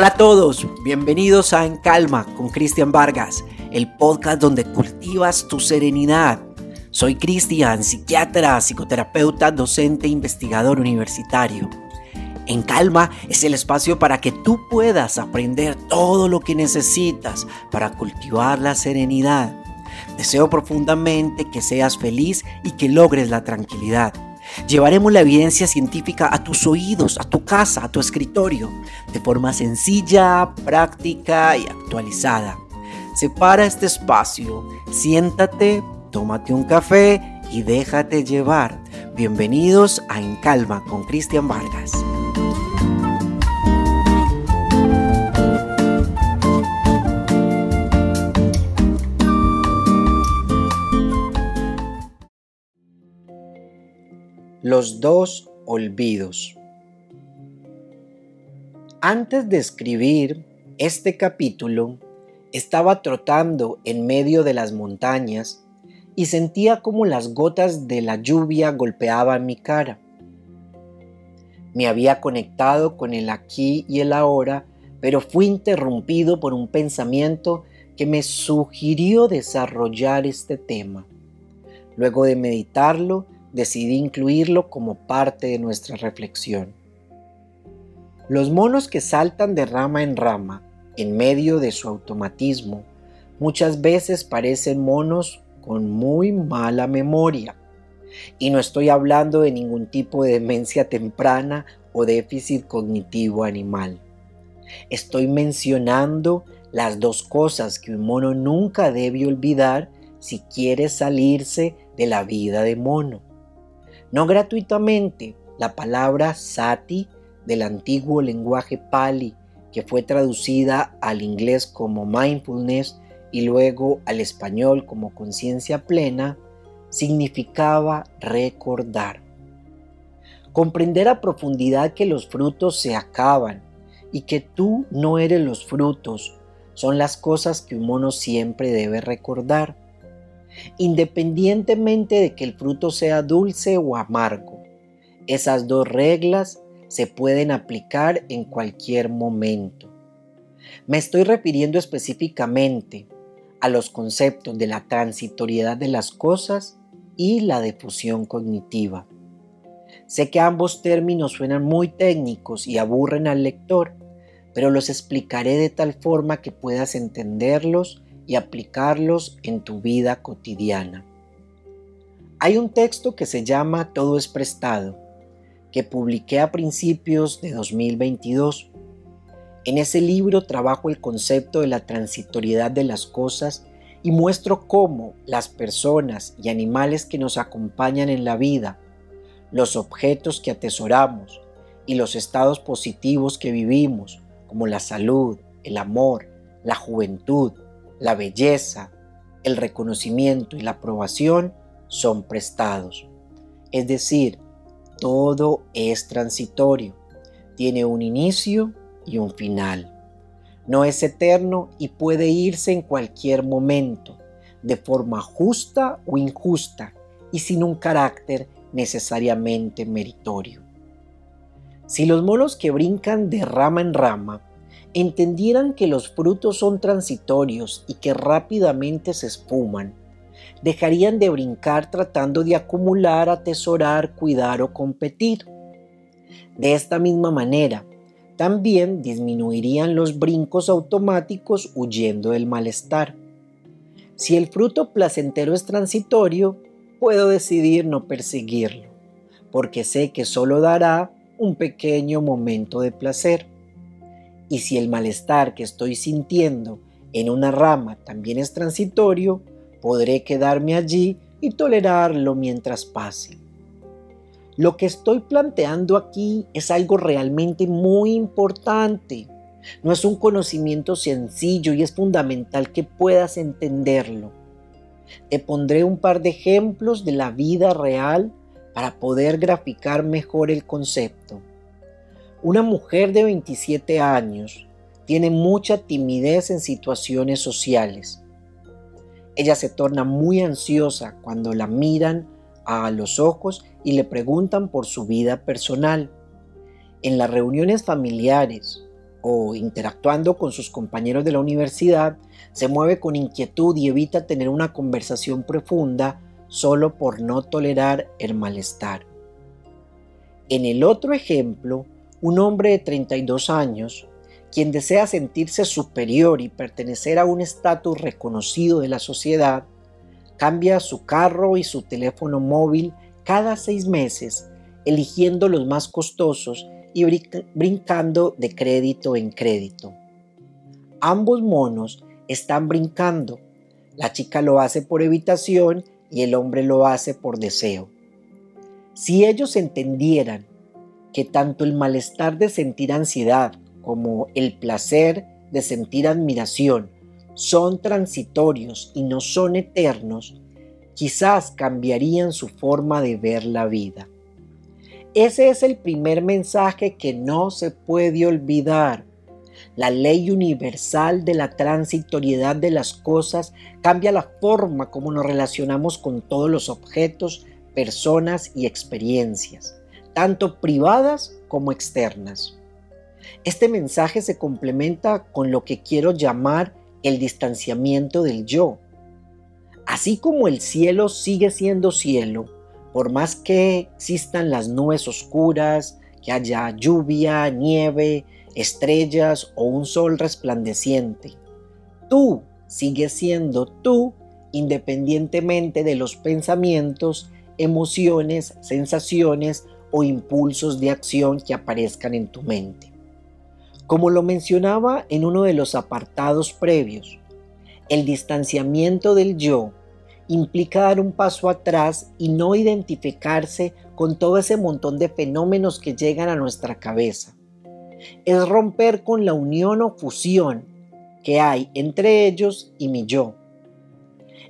Hola a todos, bienvenidos a En Calma con Cristian Vargas, el podcast donde cultivas tu serenidad. Soy Cristian, psiquiatra, psicoterapeuta, docente e investigador universitario. En Calma es el espacio para que tú puedas aprender todo lo que necesitas para cultivar la serenidad. Deseo profundamente que seas feliz y que logres la tranquilidad. Llevaremos la evidencia científica a tus oídos, a tu casa, a tu escritorio, de forma sencilla, práctica y actualizada. Separa este espacio, siéntate, tómate un café y déjate llevar. Bienvenidos a En Calma con Cristian Vargas. Los dos olvidos. Antes de escribir este capítulo, estaba trotando en medio de las montañas y sentía como las gotas de la lluvia golpeaban mi cara. Me había conectado con el aquí y el ahora, pero fui interrumpido por un pensamiento que me sugirió desarrollar este tema. Luego de meditarlo, decidí incluirlo como parte de nuestra reflexión. Los monos que saltan de rama en rama en medio de su automatismo muchas veces parecen monos con muy mala memoria. Y no estoy hablando de ningún tipo de demencia temprana o déficit cognitivo animal. Estoy mencionando las dos cosas que un mono nunca debe olvidar si quiere salirse de la vida de mono. No gratuitamente, la palabra sati del antiguo lenguaje pali, que fue traducida al inglés como mindfulness y luego al español como conciencia plena, significaba recordar. Comprender a profundidad que los frutos se acaban y que tú no eres los frutos son las cosas que un mono siempre debe recordar independientemente de que el fruto sea dulce o amargo. Esas dos reglas se pueden aplicar en cualquier momento. Me estoy refiriendo específicamente a los conceptos de la transitoriedad de las cosas y la difusión cognitiva. Sé que ambos términos suenan muy técnicos y aburren al lector, pero los explicaré de tal forma que puedas entenderlos y aplicarlos en tu vida cotidiana. Hay un texto que se llama Todo es prestado, que publiqué a principios de 2022. En ese libro trabajo el concepto de la transitoriedad de las cosas y muestro cómo las personas y animales que nos acompañan en la vida, los objetos que atesoramos y los estados positivos que vivimos, como la salud, el amor, la juventud, la belleza, el reconocimiento y la aprobación son prestados. Es decir, todo es transitorio, tiene un inicio y un final. No es eterno y puede irse en cualquier momento, de forma justa o injusta y sin un carácter necesariamente meritorio. Si los monos que brincan de rama en rama entendieran que los frutos son transitorios y que rápidamente se esfuman, dejarían de brincar tratando de acumular, atesorar, cuidar o competir. De esta misma manera, también disminuirían los brincos automáticos huyendo del malestar. Si el fruto placentero es transitorio, puedo decidir no perseguirlo, porque sé que solo dará un pequeño momento de placer. Y si el malestar que estoy sintiendo en una rama también es transitorio, podré quedarme allí y tolerarlo mientras pase. Lo que estoy planteando aquí es algo realmente muy importante. No es un conocimiento sencillo y es fundamental que puedas entenderlo. Te pondré un par de ejemplos de la vida real para poder graficar mejor el concepto. Una mujer de 27 años tiene mucha timidez en situaciones sociales. Ella se torna muy ansiosa cuando la miran a los ojos y le preguntan por su vida personal. En las reuniones familiares o interactuando con sus compañeros de la universidad, se mueve con inquietud y evita tener una conversación profunda solo por no tolerar el malestar. En el otro ejemplo, un hombre de 32 años, quien desea sentirse superior y pertenecer a un estatus reconocido de la sociedad, cambia su carro y su teléfono móvil cada seis meses, eligiendo los más costosos y brincando de crédito en crédito. Ambos monos están brincando. La chica lo hace por evitación y el hombre lo hace por deseo. Si ellos entendieran que tanto el malestar de sentir ansiedad como el placer de sentir admiración son transitorios y no son eternos, quizás cambiarían su forma de ver la vida. Ese es el primer mensaje que no se puede olvidar. La ley universal de la transitoriedad de las cosas cambia la forma como nos relacionamos con todos los objetos, personas y experiencias, tanto privadas como externas. Este mensaje se complementa con lo que quiero llamar el distanciamiento del yo. Así como el cielo sigue siendo cielo, por más que existan las nubes oscuras, que haya lluvia, nieve, estrellas o un sol resplandeciente, tú sigues siendo tú independientemente de los pensamientos, emociones, sensaciones o impulsos de acción que aparezcan en tu mente. Como lo mencionaba en uno de los apartados previos, el distanciamiento del yo implica dar un paso atrás y no identificarse con todo ese montón de fenómenos que llegan a nuestra cabeza. Es romper con la unión o fusión que hay entre ellos y mi yo.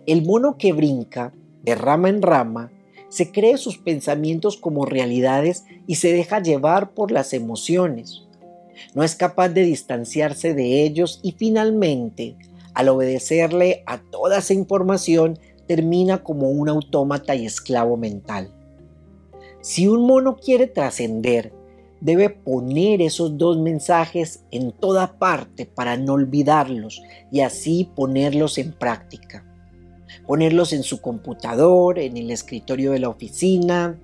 El mono que brinca de rama en rama se cree sus pensamientos como realidades y se deja llevar por las emociones. No es capaz de distanciarse de ellos y finalmente, al obedecerle a toda esa información, termina como un autómata y esclavo mental. Si un mono quiere trascender, debe poner esos dos mensajes en toda parte para no olvidarlos y así ponerlos en práctica. Ponerlos en su computador, en el escritorio de la oficina,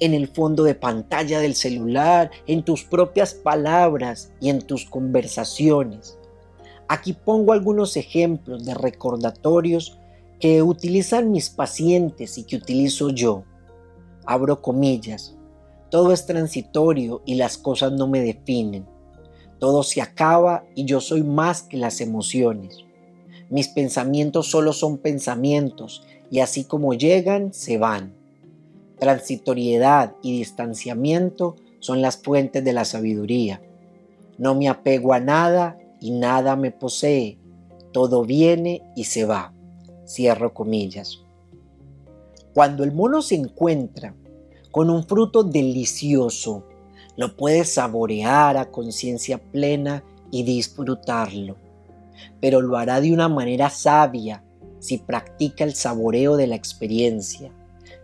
en el fondo de pantalla del celular, en tus propias palabras y en tus conversaciones. Aquí pongo algunos ejemplos de recordatorios que utilizan mis pacientes y que utilizo yo. Abro comillas. Todo es transitorio y las cosas no me definen. Todo se acaba y yo soy más que las emociones. Mis pensamientos solo son pensamientos y así como llegan, se van. Transitoriedad y distanciamiento son las fuentes de la sabiduría. No me apego a nada y nada me posee. Todo viene y se va. Cierro comillas. Cuando el mono se encuentra con un fruto delicioso, lo puede saborear a conciencia plena y disfrutarlo, pero lo hará de una manera sabia si practica el saboreo de la experiencia,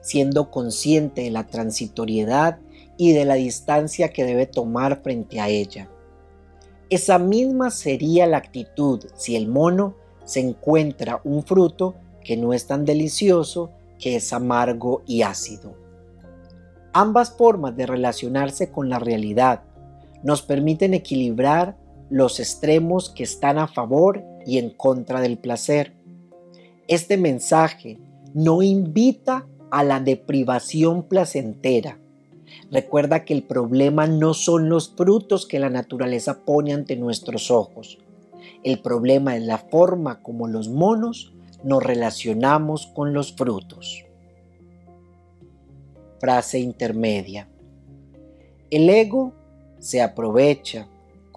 siendo consciente de la transitoriedad y de la distancia que debe tomar frente a ella. Esa misma sería la actitud si el mono se encuentra un fruto que no es tan delicioso, que es amargo y ácido. Ambas formas de relacionarse con la realidad nos permiten equilibrar los extremos que están a favor y en contra del placer. Este mensaje no invita a la deprivación placentera. Recuerda que el problema no son los frutos que la naturaleza pone ante nuestros ojos, el problema es la forma como los monos nos relacionamos con los frutos. Frase intermedia. El ego se aprovecha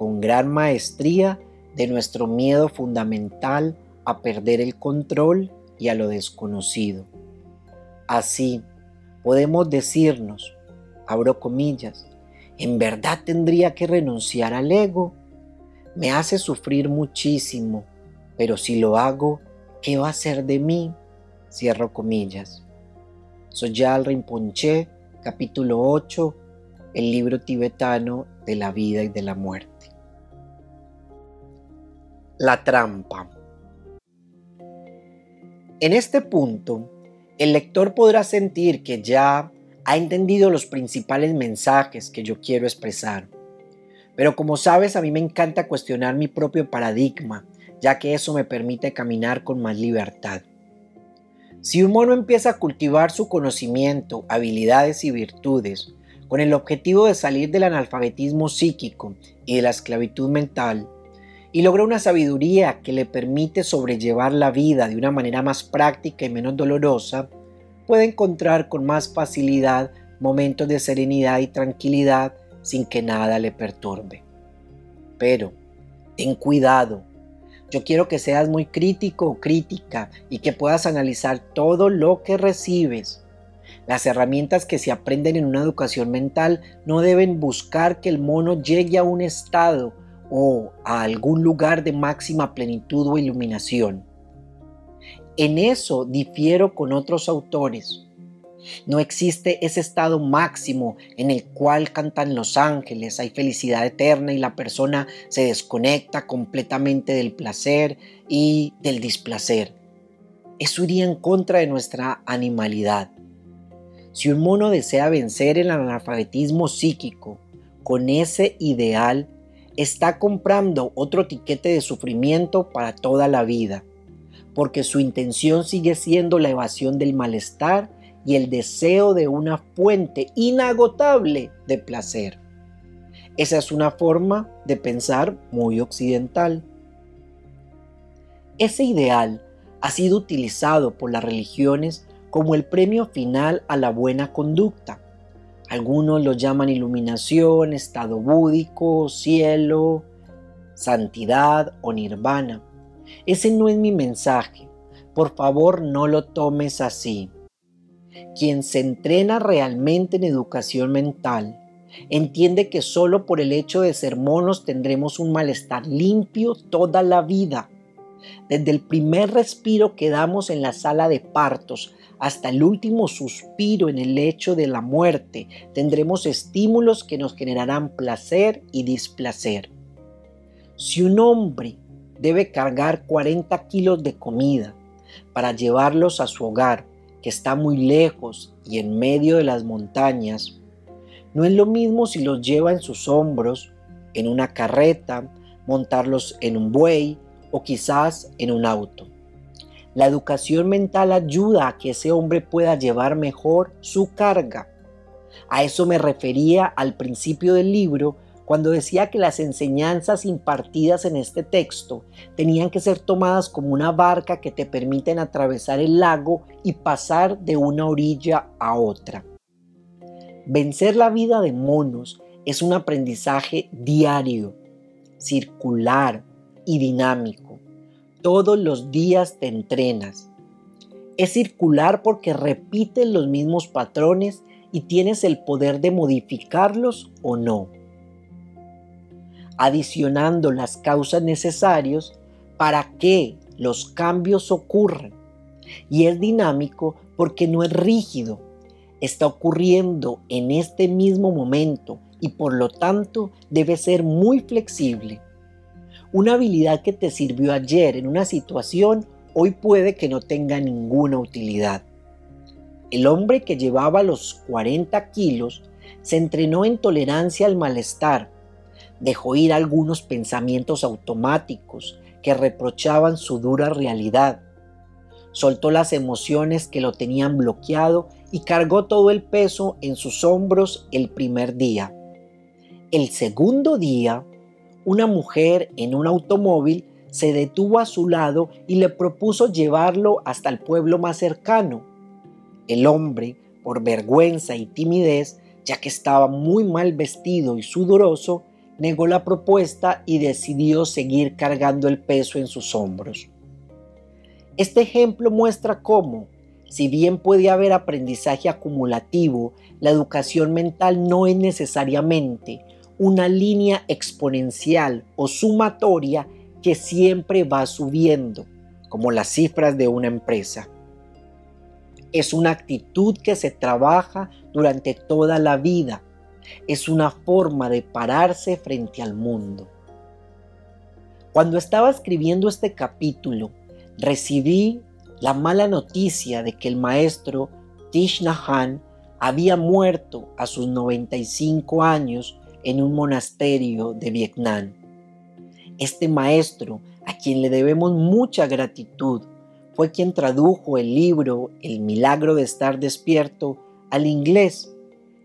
con gran maestría de nuestro miedo fundamental a perder el control y a lo desconocido. Así, podemos decirnos, abro comillas, ¿en verdad tendría que renunciar al ego? me hace sufrir muchísimo, pero si lo hago, ¿qué va a ser de mí? Cierro comillas. Soyal Rinpoche, capítulo 8, el libro tibetano de la vida y de la muerte. La trampa. En este punto, el lector podrá sentir que ya ha entendido los principales mensajes que yo quiero expresar. Pero como sabes, a mí me encanta cuestionar mi propio paradigma, ya que eso me permite caminar con más libertad. Si un mono empieza a cultivar su conocimiento, habilidades y virtudes con el objetivo de salir del analfabetismo psíquico y de la esclavitud mental, y logra una sabiduría que le permite sobrellevar la vida de una manera más práctica y menos dolorosa, puede encontrar con más facilidad momentos de serenidad y tranquilidad sin que nada le perturbe. Pero, ten cuidado, yo quiero que seas muy crítico o crítica y que puedas analizar todo lo que recibes. Las herramientas que se aprenden en una educación mental no deben buscar que el mono llegue a un estado o a algún lugar de máxima plenitud o iluminación. En eso difiero con otros autores. No existe ese estado máximo en el cual cantan los ángeles, hay felicidad eterna y la persona se desconecta completamente del placer y del displacer. Eso iría en contra de nuestra animalidad. Si un mono desea vencer el analfabetismo psíquico con ese ideal, está comprando otro tiquete de sufrimiento para toda la vida, porque su intención sigue siendo la evasión del malestar y el deseo de una fuente inagotable de placer. Esa es una forma de pensar muy occidental. Ese ideal ha sido utilizado por las religiones como el premio final a la buena conducta. Algunos lo llaman iluminación, estado búdico, cielo, santidad o nirvana. Ese no es mi mensaje. Por favor, no lo tomes así. Quien se entrena realmente en educación mental entiende que solo por el hecho de ser monos tendremos un malestar limpio toda la vida. Desde el primer respiro que damos en la sala de partos hasta el último suspiro en el lecho de la muerte, tendremos estímulos que nos generarán placer y displacer. Si un hombre debe cargar 40 kilos de comida para llevarlos a su hogar que está muy lejos y en medio de las montañas, no es lo mismo si los lleva en sus hombros, en una carreta, montarlos en un buey o quizás en un auto. La educación mental ayuda a que ese hombre pueda llevar mejor su carga. A eso me refería al principio del libro cuando decía que las enseñanzas impartidas en este texto tenían que ser tomadas como una barca que te permiten atravesar el lago y pasar de una orilla a otra. Vencer la vida de monos es un aprendizaje diario, circular y dinámico. Todos los días te entrenas. Es circular porque repites los mismos patrones y tienes el poder de modificarlos o no adicionando las causas necesarias para que los cambios ocurran. Y es dinámico porque no es rígido, está ocurriendo en este mismo momento y por lo tanto debe ser muy flexible. Una habilidad que te sirvió ayer en una situación hoy puede que no tenga ninguna utilidad. El hombre que llevaba los 40 kilos se entrenó en tolerancia al malestar dejó ir algunos pensamientos automáticos que reprochaban su dura realidad. Soltó las emociones que lo tenían bloqueado y cargó todo el peso en sus hombros el primer día. El segundo día, una mujer en un automóvil se detuvo a su lado y le propuso llevarlo hasta el pueblo más cercano. El hombre, por vergüenza y timidez, ya que estaba muy mal vestido y sudoroso, negó la propuesta y decidió seguir cargando el peso en sus hombros. Este ejemplo muestra cómo, si bien puede haber aprendizaje acumulativo, la educación mental no es necesariamente una línea exponencial o sumatoria que siempre va subiendo, como las cifras de una empresa. Es una actitud que se trabaja durante toda la vida es una forma de pararse frente al mundo. Cuando estaba escribiendo este capítulo, recibí la mala noticia de que el maestro Tish había muerto a sus 95 años en un monasterio de Vietnam. Este maestro, a quien le debemos mucha gratitud, fue quien tradujo el libro El milagro de estar despierto al inglés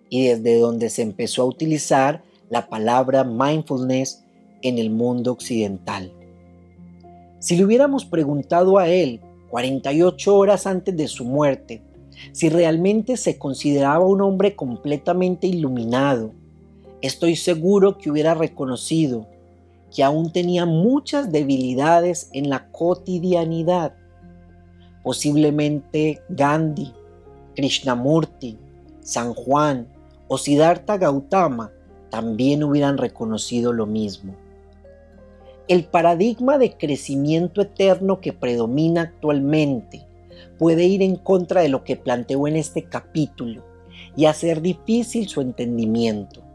y desde donde se empezó a utilizar la palabra mindfulness en el mundo occidental. Si le hubiéramos preguntado a él 48 horas antes de su muerte si realmente se consideraba un hombre completamente iluminado, estoy seguro que hubiera reconocido que aún tenía muchas debilidades en la cotidianidad. Posiblemente Gandhi, Krishnamurti, San Juan o Siddhartha Gautama también hubieran reconocido lo mismo. El paradigma de crecimiento eterno que predomina actualmente puede ir en contra de lo que planteo en este capítulo y hacer difícil su entendimiento.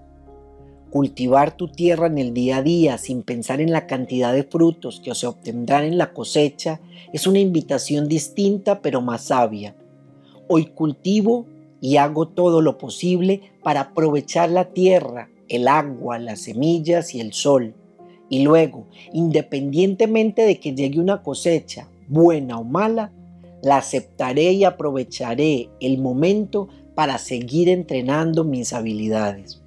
Cultivar tu tierra en el día a día sin pensar en la cantidad de frutos que se obtendrán en la cosecha es una invitación distinta pero más sabia. Hoy cultivo y hago todo lo posible para aprovechar la tierra, el agua, las semillas y el sol y luego, independientemente de que llegue una cosecha, buena o mala, la aceptaré y aprovecharé el momento para seguir entrenando mis habilidades.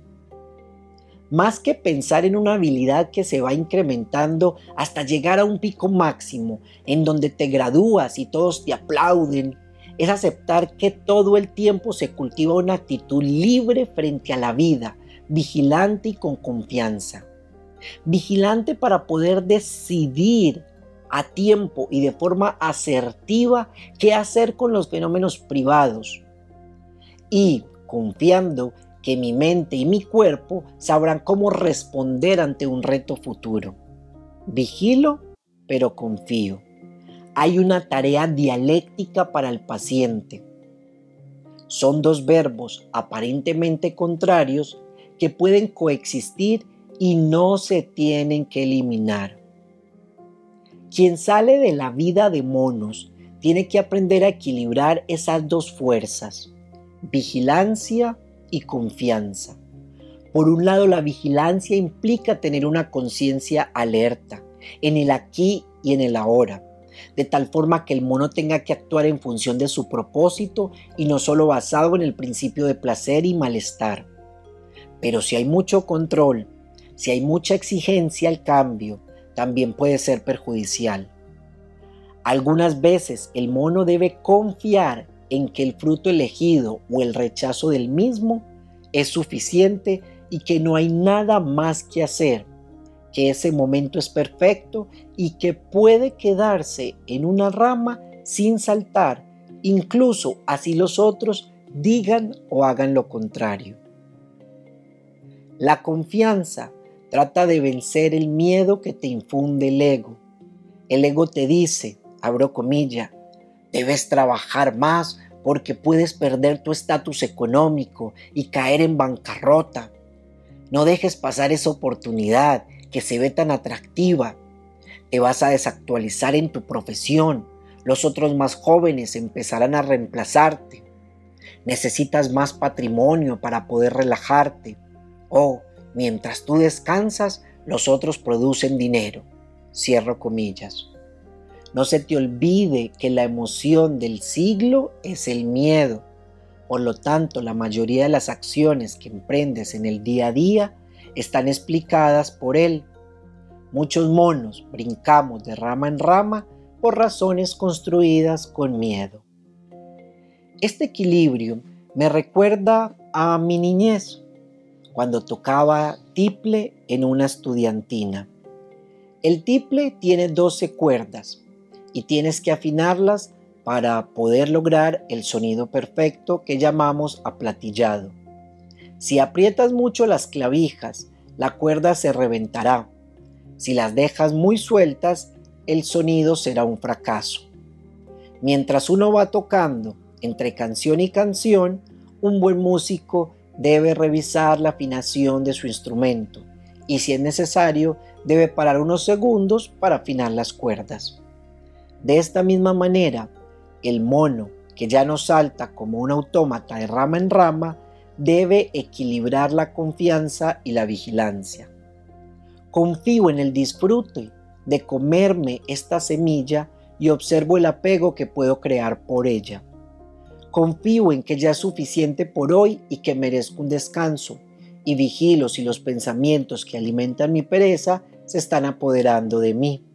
Más que pensar en una habilidad que se va incrementando hasta llegar a un pico máximo, en donde te gradúas y todos te aplauden, es aceptar que todo el tiempo se cultiva una actitud libre frente a la vida, vigilante y con confianza. Vigilante para poder decidir a tiempo y de forma asertiva qué hacer con los fenómenos privados. Y confiando que mi mente y mi cuerpo sabrán cómo responder ante un reto futuro. Vigilo, pero confío. Hay una tarea dialéctica para el paciente. Son dos verbos aparentemente contrarios que pueden coexistir y no se tienen que eliminar. Quien sale de la vida de monos tiene que aprender a equilibrar esas dos fuerzas, vigilancia y confianza. Por un lado, la vigilancia implica tener una conciencia alerta, en el aquí y en el ahora, de tal forma que el mono tenga que actuar en función de su propósito y no solo basado en el principio de placer y malestar. Pero si hay mucho control si hay mucha exigencia al cambio, también puede ser perjudicial. Algunas veces el mono debe confiar en que el fruto elegido o el rechazo del mismo es suficiente y que no hay nada más que hacer, que ese momento es perfecto y que puede quedarse en una rama sin saltar, incluso así los otros digan o hagan lo contrario. La confianza Trata de vencer el miedo que te infunde el ego. El ego te dice, abro comilla, debes trabajar más porque puedes perder tu estatus económico y caer en bancarrota. No dejes pasar esa oportunidad que se ve tan atractiva. Te vas a desactualizar en tu profesión. Los otros más jóvenes empezarán a reemplazarte. Necesitas más patrimonio para poder relajarte. Oh, Mientras tú descansas, los otros producen dinero. Cierro comillas. No se te olvide que la emoción del siglo es el miedo. Por lo tanto, la mayoría de las acciones que emprendes en el día a día están explicadas por él. Muchos monos brincamos de rama en rama por razones construidas con miedo. Este equilibrio me recuerda a mi niñez cuando tocaba tiple en una estudiantina. El tiple tiene 12 cuerdas y tienes que afinarlas para poder lograr el sonido perfecto que llamamos aplatillado. Si aprietas mucho las clavijas, la cuerda se reventará. Si las dejas muy sueltas, el sonido será un fracaso. Mientras uno va tocando entre canción y canción, un buen músico debe revisar la afinación de su instrumento y si es necesario, debe parar unos segundos para afinar las cuerdas. De esta misma manera, el mono, que ya no salta como un autómata de rama en rama, debe equilibrar la confianza y la vigilancia. Confío en el disfrute de comerme esta semilla y observo el apego que puedo crear por ella. Confío en que ya es suficiente por hoy y que merezco un descanso, y vigilo si los pensamientos que alimentan mi pereza se están apoderando de mí.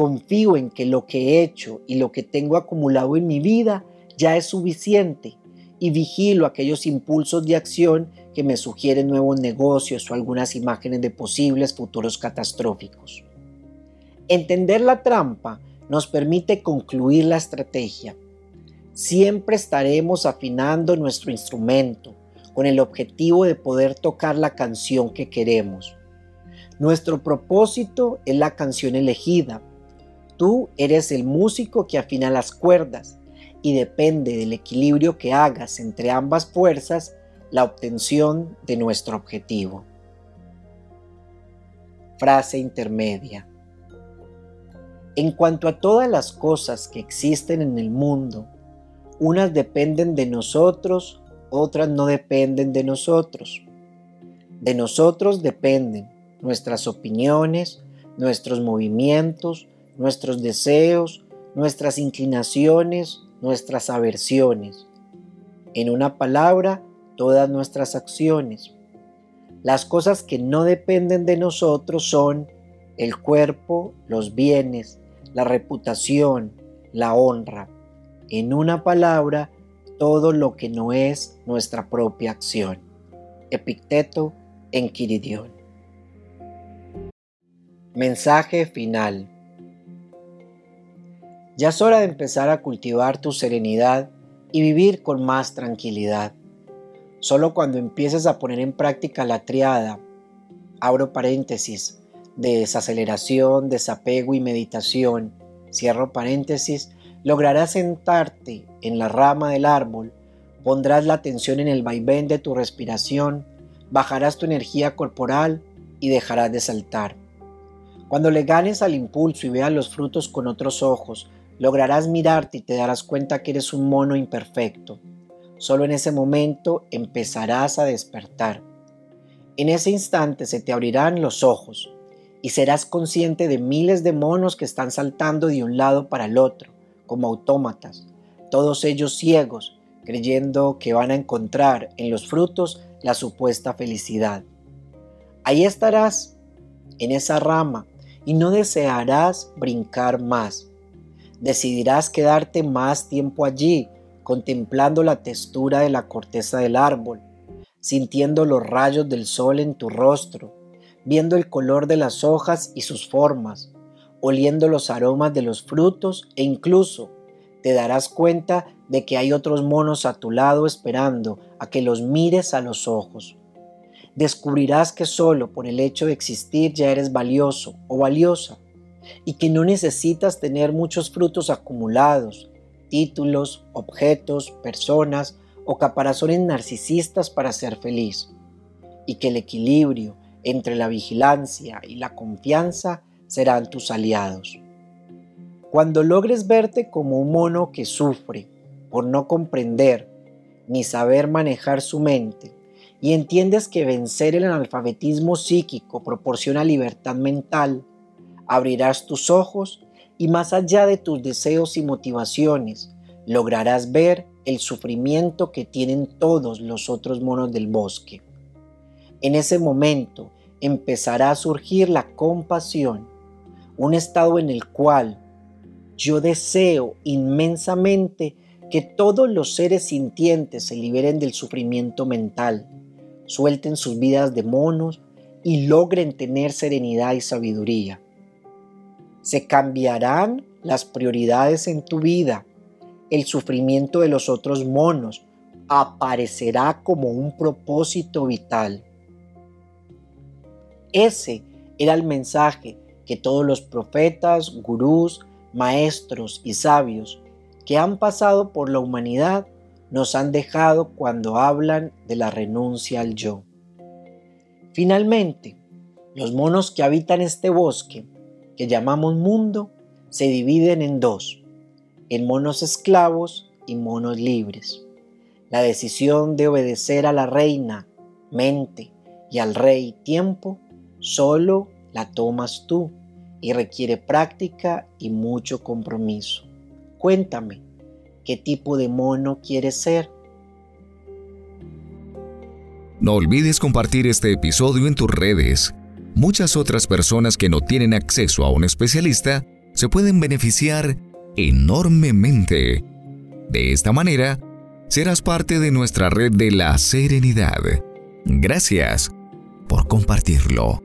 Confío en que lo que he hecho y lo que tengo acumulado en mi vida ya es suficiente y vigilo aquellos impulsos de acción que me sugieren nuevos negocios o algunas imágenes de posibles futuros catastróficos. Entender la trampa nos permite concluir la estrategia siempre estaremos afinando nuestro instrumento con el objetivo de poder tocar la canción que queremos. Nuestro propósito es la canción elegida. Tú eres el músico que afina las cuerdas y depende del equilibrio que hagas entre ambas fuerzas la obtención de nuestro objetivo. Frase intermedia. En cuanto a todas las cosas que existen en el mundo, unas dependen de nosotros, otras no dependen de nosotros. De nosotros dependen nuestras opiniones, nuestros movimientos, nuestros deseos, nuestras inclinaciones, nuestras aversiones. En una palabra, todas nuestras acciones. Las cosas que no dependen de nosotros son el cuerpo, los bienes, la reputación, la honra en una palabra, todo lo que no es nuestra propia acción. Epicteto en Quiridión. Mensaje final. Ya es hora de empezar a cultivar tu serenidad y vivir con más tranquilidad. Solo cuando empieces a poner en práctica la triada, abro paréntesis, de desaceleración, desapego y meditación, cierro paréntesis, lograrás sentarte en la rama del árbol, pondrás la atención en el vaivén de tu respiración, bajarás tu energía corporal y dejarás de saltar. Cuando le ganes al impulso y veas los frutos con otros ojos, lograrás mirarte y te darás cuenta que eres un mono imperfecto. Solo en ese momento empezarás a despertar. En ese instante se te abrirán los ojos y serás consciente de miles de monos que están saltando de un lado para el otro como autómatas, todos ellos ciegos, creyendo que van a encontrar en los frutos la supuesta felicidad. Ahí estarás, en esa rama, y no desearás brincar más. Decidirás quedarte más tiempo allí, contemplando la textura de la corteza del árbol, sintiendo los rayos del sol en tu rostro, viendo el color de las hojas y sus formas, oliendo los aromas de los frutos e incluso te darás cuenta de que hay otros monos a tu lado esperando a que los mires a los ojos. Descubrirás que solo por el hecho de existir ya eres valioso o valiosa y que no necesitas tener muchos frutos acumulados, títulos, objetos, personas o caparazones narcisistas para ser feliz y que el equilibrio entre la vigilancia y la confianza serán tus aliados. Cuando logres verte como un mono que sufre por no comprender ni saber manejar su mente, y entiendes que vencer el analfabetismo psíquico proporciona libertad mental, abrirás tus ojos y más allá de tus deseos y motivaciones, lograrás ver el sufrimiento que tienen todos los otros monos del bosque. En ese momento empezará a surgir la compasión un estado en el cual yo deseo inmensamente que todos los seres sintientes se liberen del sufrimiento mental, suelten sus vidas de monos y logren tener serenidad y sabiduría. Se cambiarán las prioridades en tu vida. El sufrimiento de los otros monos aparecerá como un propósito vital. Ese era el mensaje que todos los profetas, gurús, maestros y sabios que han pasado por la humanidad nos han dejado cuando hablan de la renuncia al yo. Finalmente, Los monos que habitan este bosque, que llamamos mundo, se dividen en dos, en monos esclavos y monos libres. La decisión de obedecer a la reina, mente, y al rey, tiempo, solo la tomas tú y requiere práctica y mucho compromiso. Cuéntame, ¿qué tipo de mono quieres ser? No olvides compartir este episodio en tus redes. Muchas otras personas que no tienen acceso a un especialista se pueden beneficiar enormemente. De esta manera, serás parte de nuestra red de la serenidad. Gracias por compartirlo.